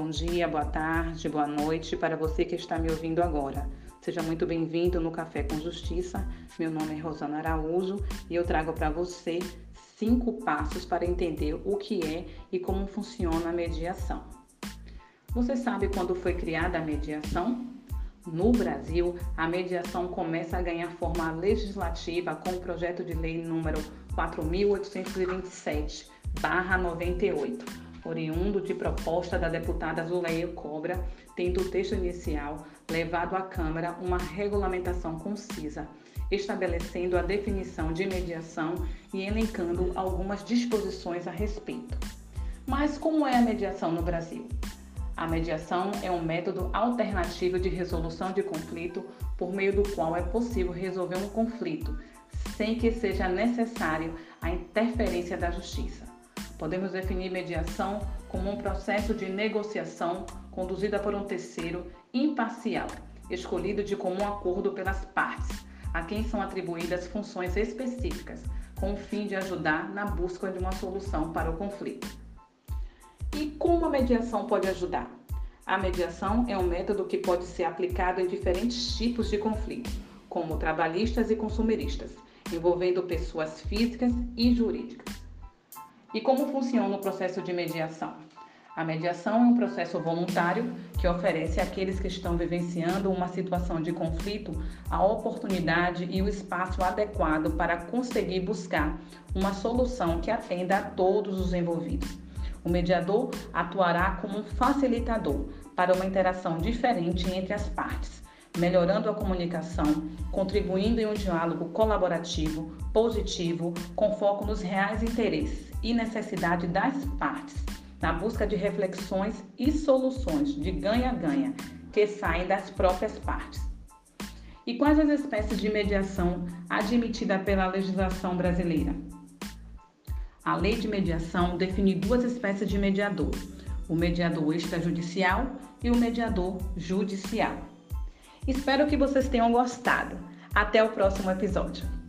Bom dia, boa tarde, boa noite para você que está me ouvindo agora. Seja muito bem-vindo no Café com Justiça. Meu nome é Rosana Araújo e eu trago para você cinco passos para entender o que é e como funciona a mediação. Você sabe quando foi criada a mediação? No Brasil, a mediação começa a ganhar forma legislativa com o projeto de lei número 4827/98 oriundo de proposta da deputada Zuleia Cobra, tendo o texto inicial levado à Câmara uma regulamentação concisa, estabelecendo a definição de mediação e elencando algumas disposições a respeito. Mas como é a mediação no Brasil? A mediação é um método alternativo de resolução de conflito por meio do qual é possível resolver um conflito sem que seja necessário a interferência da justiça. Podemos definir mediação como um processo de negociação conduzida por um terceiro imparcial, escolhido de comum acordo pelas partes, a quem são atribuídas funções específicas, com o fim de ajudar na busca de uma solução para o conflito. E como a mediação pode ajudar? A mediação é um método que pode ser aplicado em diferentes tipos de conflito, como trabalhistas e consumeristas, envolvendo pessoas físicas e jurídicas. E como funciona o processo de mediação? A mediação é um processo voluntário que oferece àqueles que estão vivenciando uma situação de conflito a oportunidade e o espaço adequado para conseguir buscar uma solução que atenda a todos os envolvidos. O mediador atuará como um facilitador para uma interação diferente entre as partes, melhorando a comunicação, contribuindo em um diálogo colaborativo, positivo, com foco nos reais interesses e necessidade das partes, na busca de reflexões e soluções de ganha-ganha que saem das próprias partes. E quais as espécies de mediação admitida pela legislação brasileira? A lei de mediação define duas espécies de mediador: o mediador extrajudicial e o mediador judicial. Espero que vocês tenham gostado. Até o próximo episódio.